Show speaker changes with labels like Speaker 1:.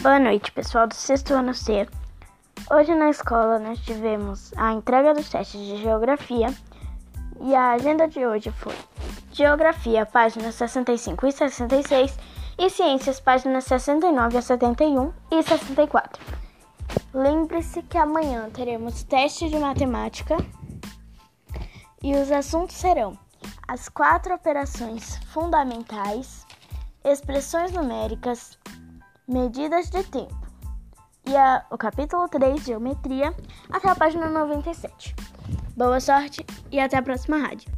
Speaker 1: Boa noite, pessoal do sexto ano C. Hoje na escola nós tivemos a entrega dos testes de geografia e a agenda de hoje foi Geografia, páginas 65 e 66 e Ciências, páginas 69 a 71 e 64. Lembre-se que amanhã teremos teste de matemática e os assuntos serão as quatro operações fundamentais, expressões numéricas, medidas de tempo. E a, o capítulo 3, Geometria, até a página 97. Boa sorte e até a próxima rádio.